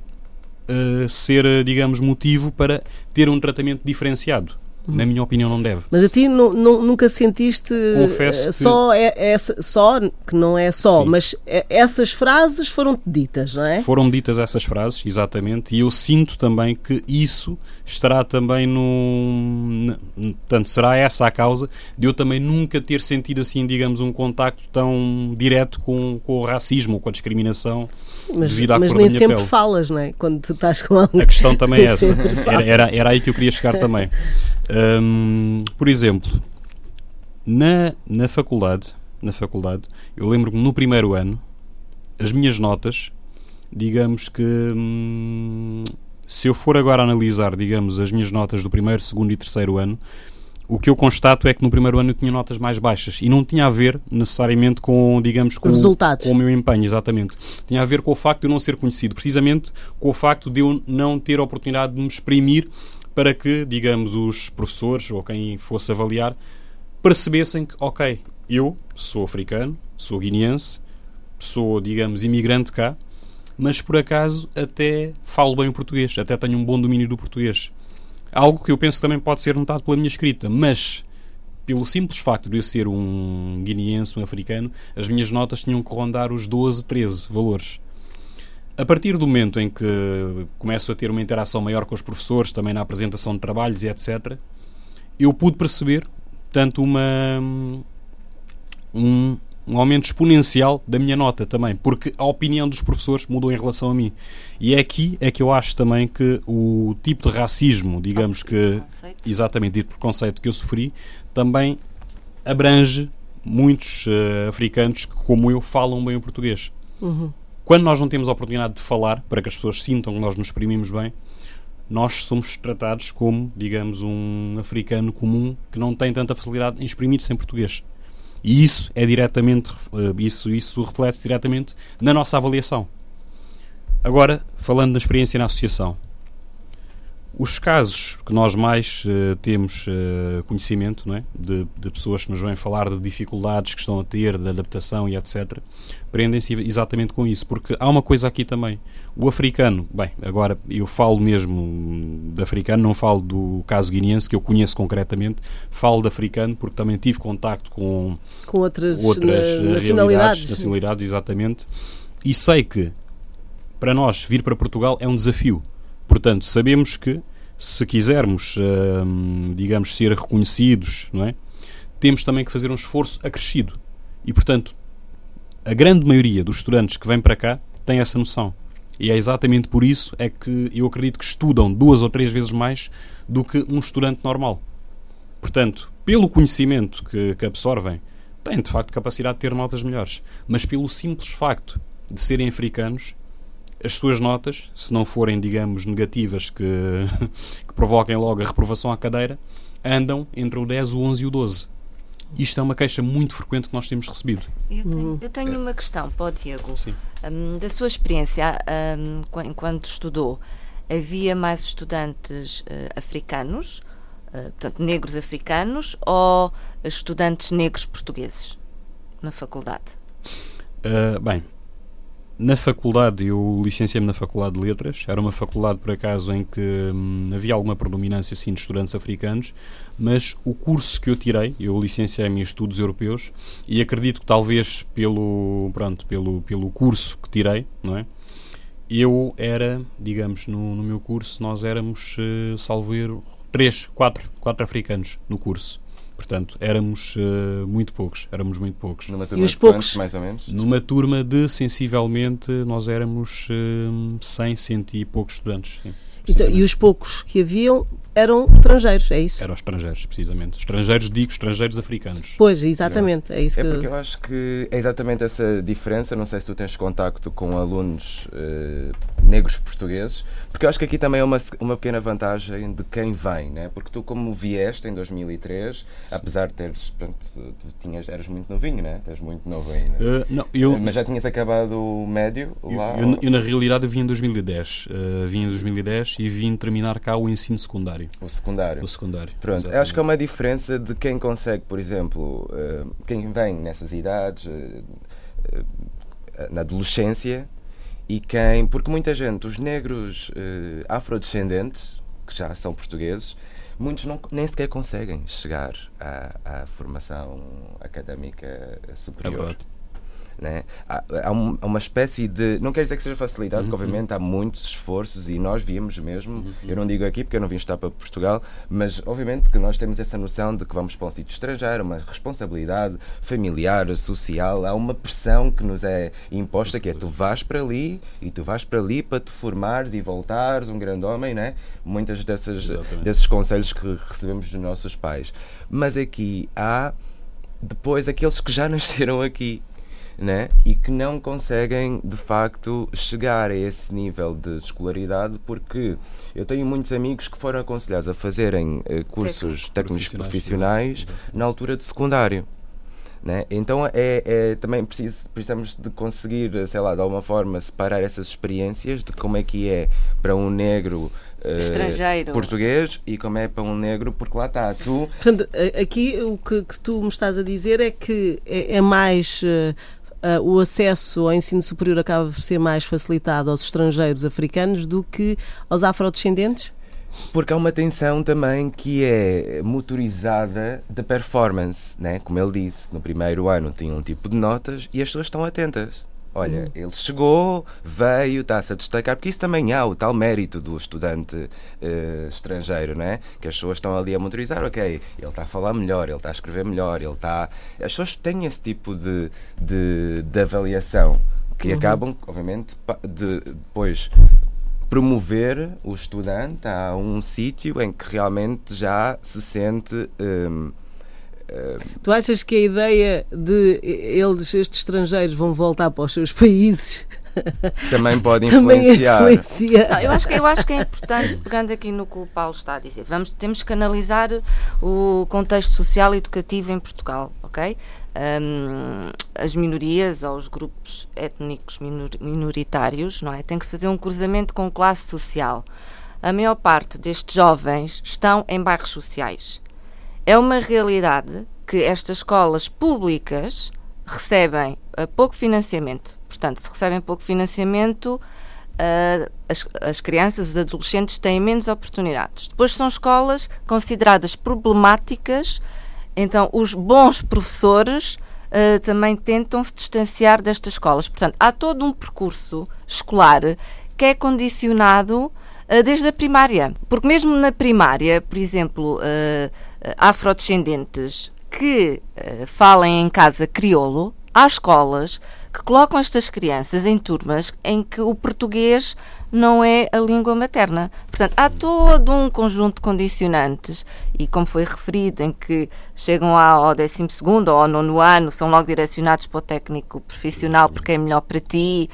[SPEAKER 9] uh, ser, digamos, motivo para ter um tratamento diferenciado. Na minha opinião, não deve.
[SPEAKER 2] Mas a ti nunca sentiste Confesso eh, só, é, é, só, que não é só, Sim. mas é, essas frases foram ditas, não é?
[SPEAKER 9] Foram ditas essas frases, exatamente, e eu sinto também que isso estará também no. Portanto, será essa a causa de eu também nunca ter sentido assim, digamos, um contacto tão direto com, com o racismo ou com a discriminação Sim, mas, devido à
[SPEAKER 2] mas
[SPEAKER 9] cor
[SPEAKER 2] nem
[SPEAKER 9] da minha
[SPEAKER 2] sempre
[SPEAKER 9] pele.
[SPEAKER 2] falas, não é? Quando tu estás com alguém.
[SPEAKER 9] A questão também é essa. Era, era, era aí que eu queria chegar também. Um, por exemplo, na, na faculdade, na faculdade, eu lembro-me no primeiro ano, as minhas notas, digamos que hum, se eu for agora analisar, digamos, as minhas notas do primeiro, segundo e terceiro ano, o que eu constato é que no primeiro ano eu tinha notas mais baixas e não tinha a ver necessariamente com, digamos, com,
[SPEAKER 2] Resultados.
[SPEAKER 9] com o meu empenho, exatamente. Tinha a ver com o facto de eu não ser conhecido, precisamente com o facto de eu não ter a oportunidade de me exprimir para que, digamos, os professores ou quem fosse avaliar percebessem que, ok, eu sou africano, sou guineense, sou, digamos, imigrante cá, mas por acaso até falo bem o português, até tenho um bom domínio do português. Algo que eu penso que também pode ser notado pela minha escrita, mas pelo simples facto de eu ser um guineense, um africano, as minhas notas tinham que rondar os 12, 13 valores. A partir do momento em que começo a ter uma interação maior com os professores, também na apresentação de trabalhos e etc., eu pude perceber tanto uma um, um aumento exponencial da minha nota também, porque a opinião dos professores mudou em relação a mim. E é aqui é que eu acho também que o tipo de racismo, digamos que exatamente dito preconceito que eu sofri, também abrange muitos uh, africanos que, como eu, falam bem o português. Uhum. Quando nós não temos a oportunidade de falar, para que as pessoas sintam que nós nos exprimimos bem, nós somos tratados como, digamos, um africano comum que não tem tanta facilidade em exprimir-se em português. E isso é diretamente, eh, isso, isso reflete diretamente na nossa avaliação. Agora, falando da experiência na associação, os casos que nós mais uh, temos uh, conhecimento não é? De, de, pessoas que nos vêm falar de dificuldades que estão a ter, de adaptação e etc., prendem-se exatamente com isso. Porque há uma coisa aqui também. O africano, bem, agora eu falo mesmo de africano, não falo do caso guineense, que eu conheço concretamente, falo de africano porque também tive contacto com,
[SPEAKER 2] com outras, outras na, nacionalidades.
[SPEAKER 9] nacionalidades, exatamente, e sei que para nós vir para Portugal é um desafio Portanto, sabemos que se quisermos, hum, digamos, ser reconhecidos, não é? temos também que fazer um esforço acrescido. E, portanto, a grande maioria dos estudantes que vêm para cá tem essa noção. E é exatamente por isso é que eu acredito que estudam duas ou três vezes mais do que um estudante normal. Portanto, pelo conhecimento que, que absorvem, têm de facto capacidade de ter notas melhores. Mas pelo simples facto de serem africanos, as suas notas, se não forem, digamos, negativas que, que provoquem logo a reprovação à cadeira, andam entre o 10, o 11 e o 12. Isto é uma queixa muito frequente que nós temos recebido.
[SPEAKER 10] Eu tenho, eu tenho uma questão para o Diego. Um, da sua experiência, um, enquanto estudou, havia mais estudantes uh, africanos, uh, portanto, negros africanos, ou estudantes negros portugueses na faculdade?
[SPEAKER 9] Uh, bem, na faculdade, eu licenciei-me na Faculdade de Letras. Era uma faculdade, por acaso, em que hum, havia alguma predominância, sim, de estudantes africanos, mas o curso que eu tirei, eu licenciei-me em Estudos Europeus e acredito que talvez pelo, pronto, pelo, pelo curso que tirei, não é? Eu era, digamos, no, no meu curso, nós éramos, uh, salvo erro, três, quatro, quatro africanos no curso. Portanto, éramos uh, muito poucos. Éramos muito poucos.
[SPEAKER 11] Numa turma e os poucos? Quantos, mais ou menos?
[SPEAKER 9] Numa turma de, sensivelmente, nós éramos uh, 100, cento e poucos estudantes. Sim,
[SPEAKER 2] então, e os poucos que haviam eram estrangeiros, é isso?
[SPEAKER 9] Eram estrangeiros, precisamente. Estrangeiros, digo, estrangeiros africanos.
[SPEAKER 2] Pois, exatamente, é, isso
[SPEAKER 11] é
[SPEAKER 2] que...
[SPEAKER 11] É porque eu acho que é exatamente essa diferença, não sei se tu tens contacto com alunos uh, negros portugueses, porque eu acho que aqui também é uma, uma pequena vantagem de quem vem, né? porque tu como vieste em 2003, apesar de teres, pronto, tu tinhas, eras muito novinho, né? Estás muito novo ainda.
[SPEAKER 9] Uh, não, eu...
[SPEAKER 11] Mas já tinhas acabado o médio lá?
[SPEAKER 9] Eu, eu, eu na realidade, vim em 2010. Uh, vim em 2010 e vim terminar cá o ensino secundário.
[SPEAKER 11] O secundário.
[SPEAKER 9] O secundário.
[SPEAKER 11] Pronto, eu acho que é uma diferença de quem consegue, por exemplo, uh, quem vem nessas idades, uh, uh, na adolescência, e quem. Porque muita gente, os negros afrodescendentes, que já são portugueses, muitos não, nem sequer conseguem chegar à, à formação académica superior. É. Né? Há, há, uma espécie de. Não quer dizer que seja facilidade, uhum. porque obviamente há muitos esforços e nós víamos mesmo. Uhum. Eu não digo aqui porque eu não vim estar para Portugal, mas obviamente que nós temos essa noção de que vamos para um sítio estrangeiro, uma responsabilidade familiar, social. Há uma pressão que nos é imposta que é tu vais para ali e tu vais para ali para te formares e voltares um grande homem, né? Muitas dessas, desses conselhos que recebemos dos nossos pais. Mas aqui há depois aqueles que já nasceram aqui né? e que não conseguem de facto chegar a esse nível de escolaridade porque eu tenho muitos amigos que foram aconselhados a fazerem uh, cursos técnicos profissionais, profissionais na altura de secundário. Né? Então é, é, também preciso, precisamos de conseguir, sei lá, de alguma forma separar essas experiências de como é que é para um negro uh,
[SPEAKER 10] estrangeiro
[SPEAKER 11] português e como é para um negro, porque lá está, tu.
[SPEAKER 2] Portanto, aqui o que, que tu me estás a dizer é que é, é mais uh, o acesso ao ensino superior acaba por ser mais facilitado aos estrangeiros africanos do que aos afrodescendentes?
[SPEAKER 11] Porque há uma tensão também que é motorizada da performance, né? como ele disse. No primeiro ano tinha um tipo de notas e as pessoas estão atentas. Olha, uhum. ele chegou, veio, está-se a destacar, porque isso também há o tal mérito do estudante uh, estrangeiro, né? Que as pessoas estão ali a monitorizar, ok, ele está a falar melhor, ele está a escrever melhor, ele está. As pessoas têm esse tipo de, de, de avaliação que uhum. acabam, obviamente, de depois promover o estudante a um sítio em que realmente já se sente. Um,
[SPEAKER 2] Tu achas que a ideia de eles, estes estrangeiros, vão voltar para os seus países
[SPEAKER 11] também pode influenciar. Também
[SPEAKER 10] influencia. Não, eu, acho que, eu acho que é importante, pegando aqui no que o Paulo está a dizer, vamos, temos que analisar o contexto social e educativo em Portugal, ok? Um, as minorias ou os grupos étnicos minor, minoritários, não é? Tem que se fazer um cruzamento com classe social. A maior parte destes jovens estão em bairros sociais é uma realidade que estas escolas públicas recebem uh, pouco financiamento. Portanto, se recebem pouco financiamento, uh, as, as, crianças, os adolescentes têm menos oportunidades. Depois são escolas consideradas problemáticas, então os bons professores uh, também tentam se distanciar destas escolas. Portanto, há todo um percurso escolar que é condicionado desde a primária. Porque mesmo na primária, por exemplo, uh, afrodescendentes que uh, falem em casa crioulo, há escolas que colocam estas crianças em turmas em que o português não é a língua materna. Portanto, há todo um conjunto de condicionantes e, como foi referido, em que chegam ao 12 ou ao nono ano, são logo direcionados para o técnico profissional porque é melhor para ti,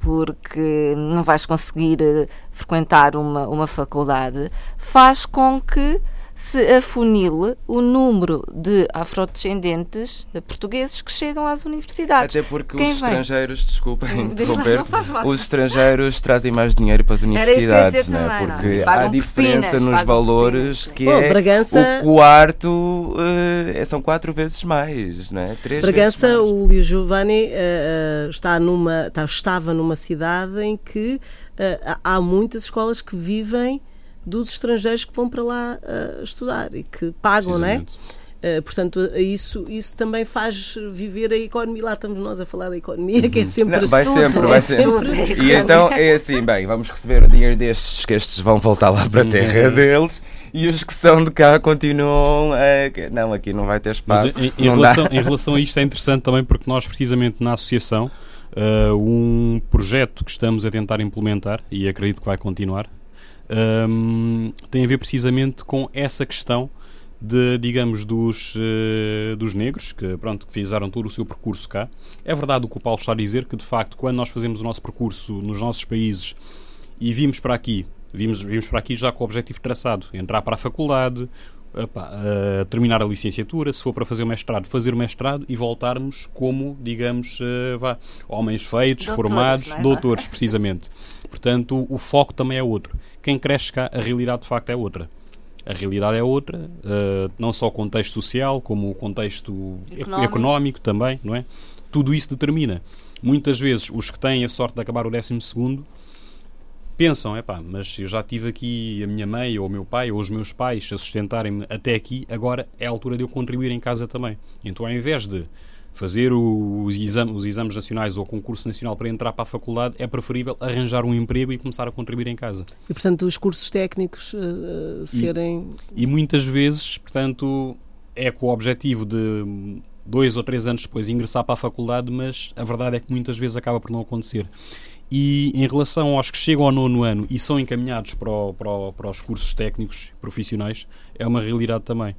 [SPEAKER 10] porque não vais conseguir frequentar uma, uma faculdade, faz com que se afunile o número de afrodescendentes portugueses que chegam às universidades.
[SPEAKER 11] Até porque Quem os vem? estrangeiros, desculpem interromper, os estrangeiros trazem mais dinheiro para as universidades, né? também, porque há diferença nos valores que Bom, é Bragança... o quarto uh, são quatro vezes mais, né? Três
[SPEAKER 2] Bragança,
[SPEAKER 11] vezes mais.
[SPEAKER 2] o Lio Giovanni uh, está numa, está, estava numa cidade em que uh, há muitas escolas que vivem dos estrangeiros que vão para lá uh, estudar e que pagam, não é? Uh, portanto, isso, isso também faz viver a economia. Lá estamos nós a falar da economia, que é uhum. sempre.
[SPEAKER 11] Não, vai
[SPEAKER 2] tudo,
[SPEAKER 11] sempre, vai é sempre. E então é assim: bem, vamos receber o dinheiro destes, que estes vão voltar lá para a terra uhum. deles. E os que são de cá continuam a. Não, aqui não vai ter espaço.
[SPEAKER 9] Mas em, em relação, em relação a isto é interessante também porque nós, precisamente na associação, uh, um projeto que estamos a tentar implementar, e acredito que vai continuar, um, tem a ver precisamente com essa questão de, digamos, dos, uh, dos negros, que, pronto, que fizeram todo o seu percurso cá. É verdade o que o Paulo está a dizer, que de facto, quando nós fazemos o nosso percurso nos nossos países e vimos para aqui, vimos, vimos para aqui já com o objetivo traçado, entrar para a faculdade, Opa, uh, terminar a licenciatura, se for para fazer o mestrado, fazer o mestrado e voltarmos como, digamos, uh, vá, homens feitos, doutores, formados, é? doutores, precisamente. Portanto, o, foco também é outro. Quem cresce cá, a realidade de facto é outra. A realidade é outra, uh, não só o contexto social, como o contexto económico. económico também, não é? Tudo isso determina. Muitas vezes, os que têm a sorte de acabar o décimo segundo pensam, é pá, mas eu já tive aqui a minha mãe ou o meu pai ou os meus pais a sustentarem-me até aqui, agora é a altura de eu contribuir em casa também. Então, ao invés de fazer os, exames, os exames nacionais ou o concurso nacional para entrar para a faculdade, é preferível arranjar um emprego e começar a contribuir em casa.
[SPEAKER 2] E, portanto, os cursos técnicos uh, serem.
[SPEAKER 9] E, e muitas vezes, portanto, é com o objetivo de dois ou três anos depois ingressar para a faculdade, mas a verdade é que muitas vezes acaba por não acontecer. E em relação aos que chegam ao nono ano e são encaminhados para, o, para, o, para os cursos técnicos profissionais, é uma realidade também.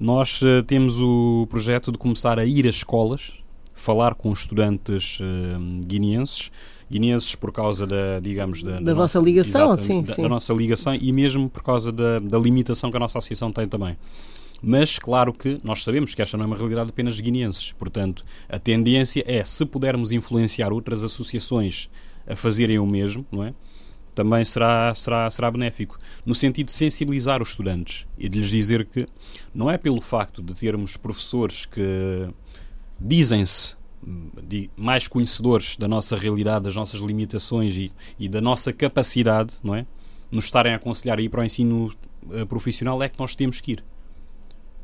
[SPEAKER 9] Nós uh, temos o projeto de começar a ir às escolas, falar com estudantes uh, guineenses, guineenses por causa da, digamos, da,
[SPEAKER 2] da, da vossa nossa, ligação, sim,
[SPEAKER 9] da,
[SPEAKER 2] sim.
[SPEAKER 9] da nossa ligação e mesmo por causa da, da limitação que a nossa associação tem também. Mas, claro que nós sabemos que esta não é uma realidade apenas de guineenses. Portanto, a tendência é, se pudermos influenciar outras associações a fazerem o mesmo, não é? Também será, será, será benéfico. No sentido de sensibilizar os estudantes e de lhes dizer que não é pelo facto de termos professores que dizem-se mais conhecedores da nossa realidade, das nossas limitações e, e da nossa capacidade, não é? Nos estarem a aconselhar a ir para o ensino uh, profissional é que nós temos que ir.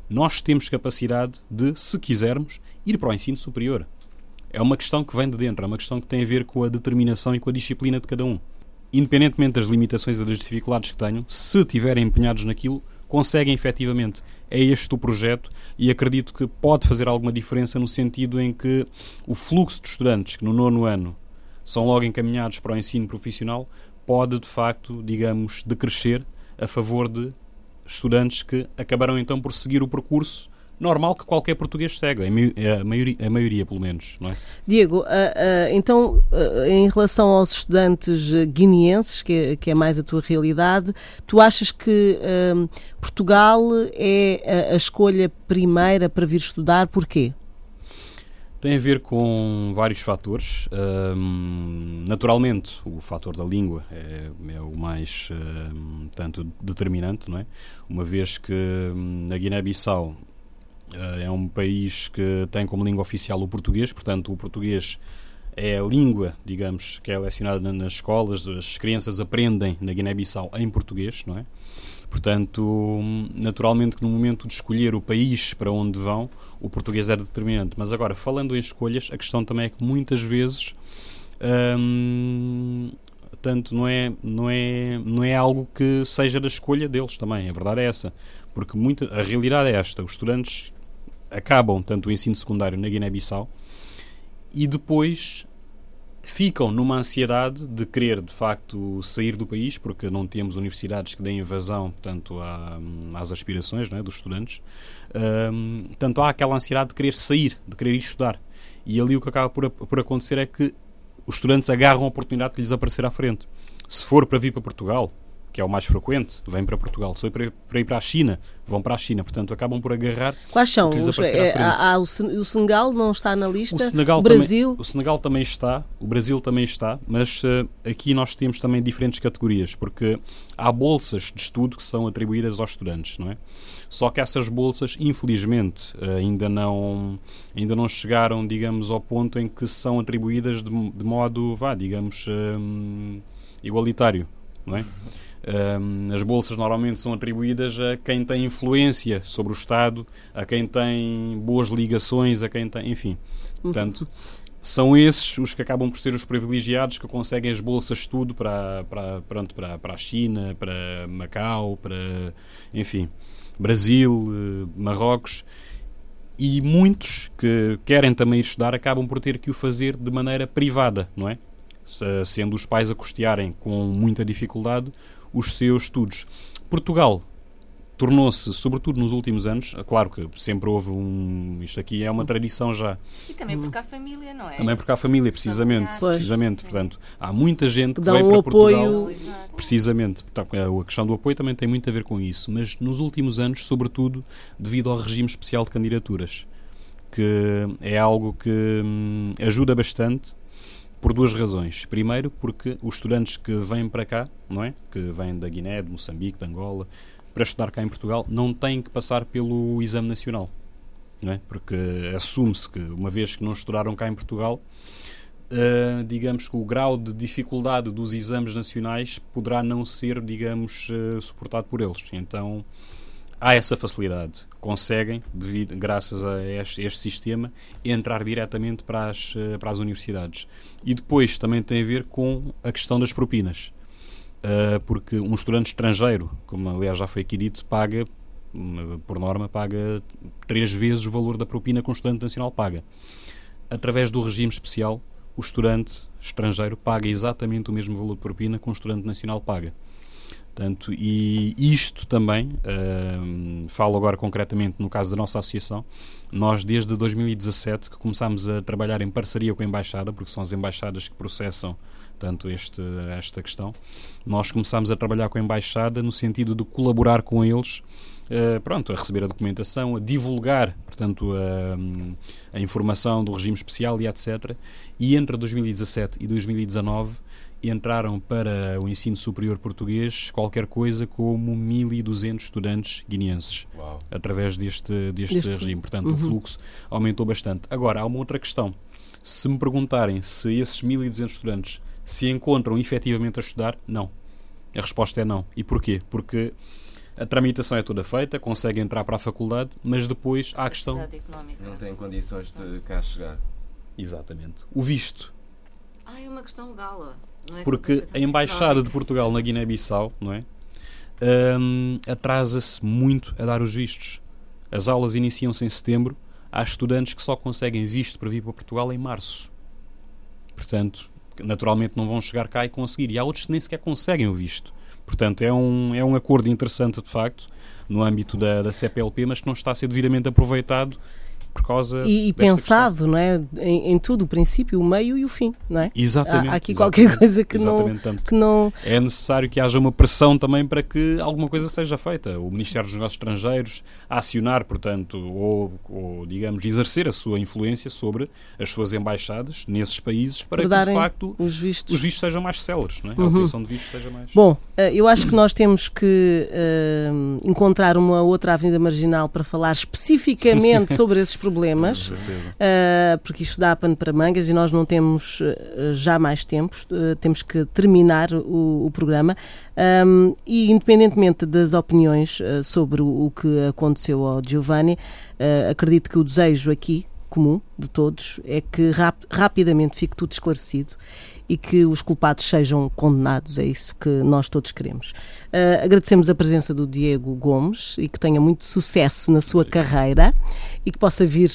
[SPEAKER 9] Nós temos capacidade de, se quisermos, ir para o ensino superior. É uma questão que vem de dentro, é uma questão que tem a ver com a determinação e com a disciplina de cada um. Independentemente das limitações e das dificuldades que tenham, se estiverem empenhados naquilo, conseguem efetivamente. É este o projeto e acredito que pode fazer alguma diferença no sentido em que o fluxo de estudantes que no nono ano são logo encaminhados para o ensino profissional pode, de facto, digamos, decrescer a favor de estudantes que acabarão então por seguir o percurso normal que qualquer português segue, a maioria, a maioria pelo menos, não é?
[SPEAKER 2] Diego, uh, uh, então, uh, em relação aos estudantes guineenses, que é, que é, mais a tua realidade, tu achas que Portugal é a, a escolha primeira para vir estudar, porquê?
[SPEAKER 9] Tem a ver com vários fatores. Um, naturalmente, o fator da língua é, é o mais um, tanto determinante, não é? Uma vez que na Guiné-Bissau é um país que tem como língua oficial o português, portanto, o português é a língua, digamos, que é lecionada nas escolas, as crianças aprendem na Guiné-Bissau em português, não é? Portanto, naturalmente que no momento de escolher o país para onde vão, o português é determinante. Mas agora, falando em escolhas, a questão também é que muitas vezes hum, tanto não é, não, é, não é algo que seja da escolha deles também. A verdade é essa. Porque muita, a realidade é esta. Os estudantes acabam tanto o ensino secundário na Guiné-Bissau e depois ficam numa ansiedade de querer, de facto, sair do país, porque não temos universidades que deem vazão, portanto, à, às aspirações né, dos estudantes. Um, tanto há aquela ansiedade de querer sair, de querer ir estudar. E ali o que acaba por, por acontecer é que os estudantes agarram a oportunidade que lhes aparecer à frente. Se for para vir para Portugal, que é o mais frequente, vêm para Portugal. Se for para, ir para a China, vão para a China. Portanto, acabam por agarrar.
[SPEAKER 2] Quais são? Os, é, há, há o, o, Senegal não está na lista? O, Senegal o Brasil?
[SPEAKER 9] Também, o Senegal também está, o Brasil também está, mas uh, aqui nós temos também diferentes categorias, porque há bolsas de estudo que são atribuídas aos estudantes, não é? Só que essas bolsas, infelizmente, uh, ainda não ainda não chegaram, digamos, ao ponto em que são atribuídas de, de modo, vá, digamos, um, igualitário, não é? Um, as bolsas normalmente são atribuídas a quem tem influência sobre o Estado, a quem tem boas ligações, a quem tem, enfim. Uhum. Portanto, são esses os que acabam por ser os privilegiados que conseguem as bolsas de estudo para, para, pronto, para, para a China, para Macau, para, enfim, Brasil, eh, Marrocos. E muitos que querem também ir estudar acabam por ter que o fazer de maneira privada, não é? Sendo os pais a custearem com muita dificuldade os seus estudos. Portugal tornou-se, sobretudo nos últimos anos, claro que sempre houve um. Isto aqui é uma tradição já.
[SPEAKER 10] E também porque há família, não é?
[SPEAKER 9] Também porque há família, precisamente. Precisamente. Portanto, há muita gente que vem para Portugal. Apoio. Precisamente. A questão do apoio também tem muito a ver com isso. Mas nos últimos anos, sobretudo, devido ao regime especial de candidaturas, que é algo que hum, ajuda bastante por duas razões. Primeiro, porque os estudantes que vêm para cá, não é? Que vêm da Guiné, de Moçambique, de Angola, para estudar cá em Portugal, não têm que passar pelo exame nacional, não é? Porque assume-se que, uma vez que não estudaram cá em Portugal, Uh, digamos que o grau de dificuldade dos exames nacionais poderá não ser, digamos, uh, suportado por eles. Então, há essa facilidade. Conseguem, devido, graças a este, este, sistema, entrar diretamente para as, eh, para as universidades. E depois também tem a ver com a questão das propinas. Uh, porque um estudante estrangeiro, como aliás já foi aqui dito, paga, por norma, paga três vezes o valor da propina que um estudante nacional paga. Através do regime especial, o estudante estrangeiro paga exatamente o mesmo valor de propina que um estudante nacional paga. Portanto, e isto também, uh, falo agora concretamente no caso da nossa associação, nós desde 2017 que começámos a trabalhar em parceria com a Embaixada, porque são as embaixadas que processam tanto este, esta questão, nós começámos a trabalhar com a Embaixada no sentido de colaborar com eles Uh, pronto, a receber a documentação, a divulgar, portanto, a, a, informação do regime especial e etc. E entre 2017 e 2019 entraram para o ensino superior português qualquer coisa como 1.200 estudantes guineenses Uau. através deste, deste, deste regime. Portanto, uhum. o fluxo aumentou bastante. Agora, há uma outra questão. Se me perguntarem se esses 1.200 estudantes se encontram efetivamente a estudar, não. A resposta é não. E porquê? Porque a tramitação é toda feita, consegue entrar para a faculdade, mas depois há a questão.
[SPEAKER 11] Não tem condições de cá chegar.
[SPEAKER 9] Exatamente. O visto.
[SPEAKER 10] Ah, é uma questão legal.
[SPEAKER 9] É Porque a Embaixada de Portugal na Guiné-Bissau, não é? Um, atrasa-se muito a dar os vistos. As aulas iniciam-se em setembro. Há estudantes que só conseguem visto para vir para Portugal em março. Portanto, naturalmente não vão chegar cá e conseguir. E há outros que nem sequer conseguem o visto. Portanto, é um, é um acordo interessante, de facto, no âmbito da, da CPLP, mas que não está a ser devidamente aproveitado por causa
[SPEAKER 2] e, e pensado, questão. não é, em, em, tudo, o princípio, o meio e o fim, não é?
[SPEAKER 9] Exatamente.
[SPEAKER 2] Há, há aqui qualquer coisa que não, que não
[SPEAKER 9] é necessário que haja uma pressão também para que alguma coisa seja feita. O Ministério dos Negócios Estrangeiros a acionar, portanto, ou, ou digamos exercer a sua influência sobre as suas embaixadas nesses países para que de facto
[SPEAKER 2] os vistos.
[SPEAKER 9] os vistos sejam mais céleres, não é? A uhum. obtenção de vistos seja mais.
[SPEAKER 2] Bom, eh, eu acho que nós temos que uh, encontrar uma outra avenida marginal para falar especificamente sobre esses problemas, uh, porque isto dá pano para mangas e nós não temos uh, já mais tempo, uh, temos que terminar o, o programa. Um, e independentemente das opiniões sobre o, o, que aconteceu ao Giovanni, acredito que o desejo aqui, comum de todos, é que rap rapidamente fique tudo esclarecido e que os culpados sejam condenados. É isso que nós todos queremos. Uh, agradecemos a presença do Diego Gomes e que tenha muito sucesso na sua carreira e que possa vir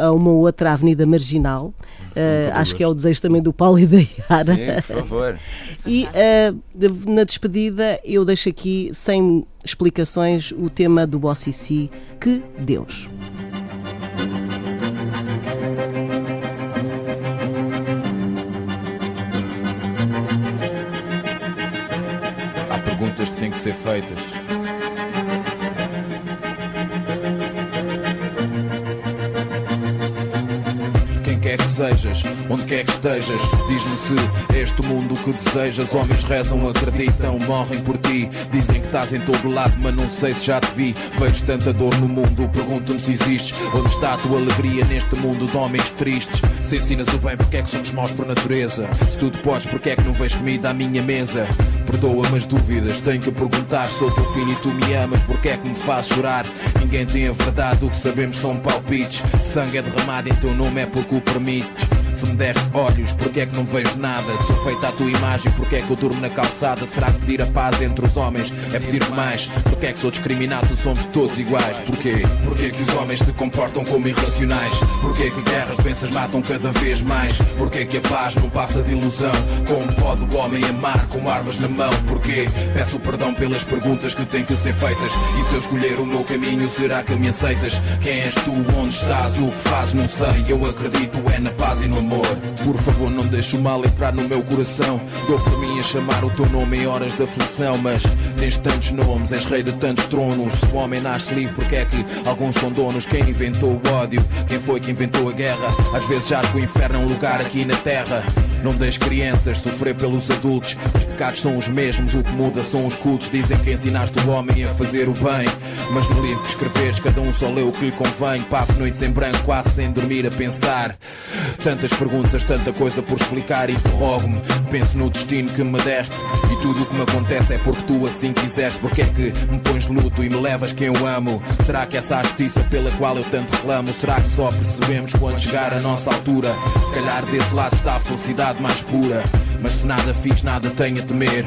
[SPEAKER 2] a, a uma outra avenida marginal. Uh, acho que é o desejo também do Paulo e da Yara.
[SPEAKER 11] Sim, por favor.
[SPEAKER 2] e uh, na despedida eu deixo aqui, sem explicações, o tema do Bossy que Deus.
[SPEAKER 12] Ser feitas. Onde quer que estejas. Diz-me se este mundo que desejas. Homens rezam, acreditam, morrem por ti. Dizem que estás em todo lado, mas não sei se já te vi. Vejo tanta dor no mundo, pergunto-me se existes. Onde está a tua alegria neste mundo de homens tristes? Se ensinas o bem, porque é que somos maus por natureza? Se tudo podes, porque é que não vês comida à minha mesa? Perdoa-me as dúvidas, tenho que perguntar. Sou teu filho e tu me amas, porque é que me faz chorar? Ninguém tem a verdade, o que sabemos são palpites. Sangue é derramado em teu nome, é porque o permites. Se me deste olhos, porque é que não vejo nada? Sou feita à tua imagem, porque é que eu durmo na calçada? Será que pedir a paz entre os homens é pedir mais? Porque é que sou discriminado, somos todos iguais? Porquê? Porquê que os homens se comportam como irracionais? Porquê que guerras, doenças matam cada vez mais? Porquê que a paz não passa de ilusão? Como pode o homem amar com armas na mão? Porquê? Peço perdão pelas perguntas que têm que ser feitas. E se eu escolher o meu caminho, será que me aceitas? Quem és tu? Onde estás? O que fazes? Não sei. Eu acredito é na paz e no amor amor. Por favor, não deixe o mal entrar no meu coração. Dou por mim a chamar o teu nome em horas de aflição. Mas tens tantos nomes, és rei de tantos tronos. Se o homem nasce livre, porque é que alguns são donos? Quem inventou o ódio? Quem foi que inventou a guerra? Às vezes já que o inferno é um lugar aqui na terra. Não deixes crianças sofrer pelos adultos. Os pecados são os mesmos, o que muda são os cultos. Dizem que ensinaste o homem a fazer o bem. Mas no livro que escreves, cada um só lê o que lhe convém. Passo noites em branco, quase sem dormir a pensar. Tantas perguntas, tanta coisa por explicar e prorrogo-me. Penso no destino que me deste. E tudo o que me acontece é porque tu assim quiseste. Porque é que me pões luto e me levas quem eu amo? Será que essa justiça pela qual eu tanto reclamo? Será que só percebemos quando chegar a nossa altura? Se calhar desse lado está a felicidade mais pura. Mas se nada fiz, nada tenho a temer.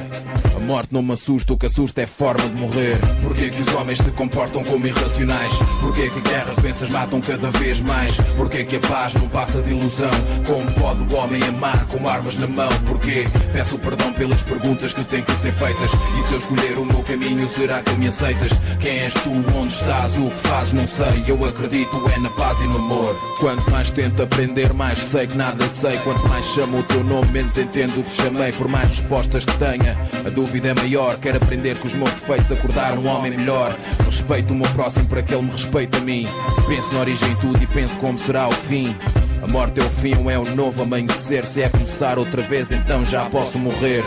[SPEAKER 12] Morte não me assusta, o que assusta é forma de morrer. Porquê que os homens se comportam como irracionais? Porquê que guerras, doenças matam cada vez mais? Porquê que a paz não passa de ilusão? Como pode o homem amar com armas na mão? Porquê? Peço perdão pelas perguntas que têm que ser feitas. E se eu escolher o meu caminho, será que me aceitas? Quem és tu? Onde estás? O que fazes? Não sei. Eu acredito é na paz e no amor. Quanto mais tento aprender, mais sei que nada sei. Quanto mais chamo o teu nome, menos entendo o que chamei. Por mais respostas que tenha, a dúvida dúvida é maior. Quero aprender com os meus defeitos, acordar um homem melhor. Respeito o meu próximo para que ele me respeite a mim. Penso na origem tudo e penso como será o fim. A morte é o fim é o novo amanhecer? Se é começar outra vez, então já posso morrer.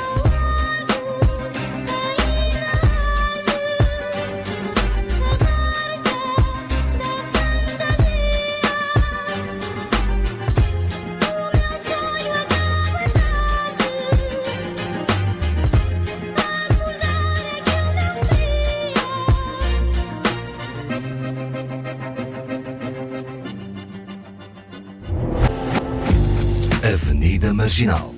[SPEAKER 13] Marginal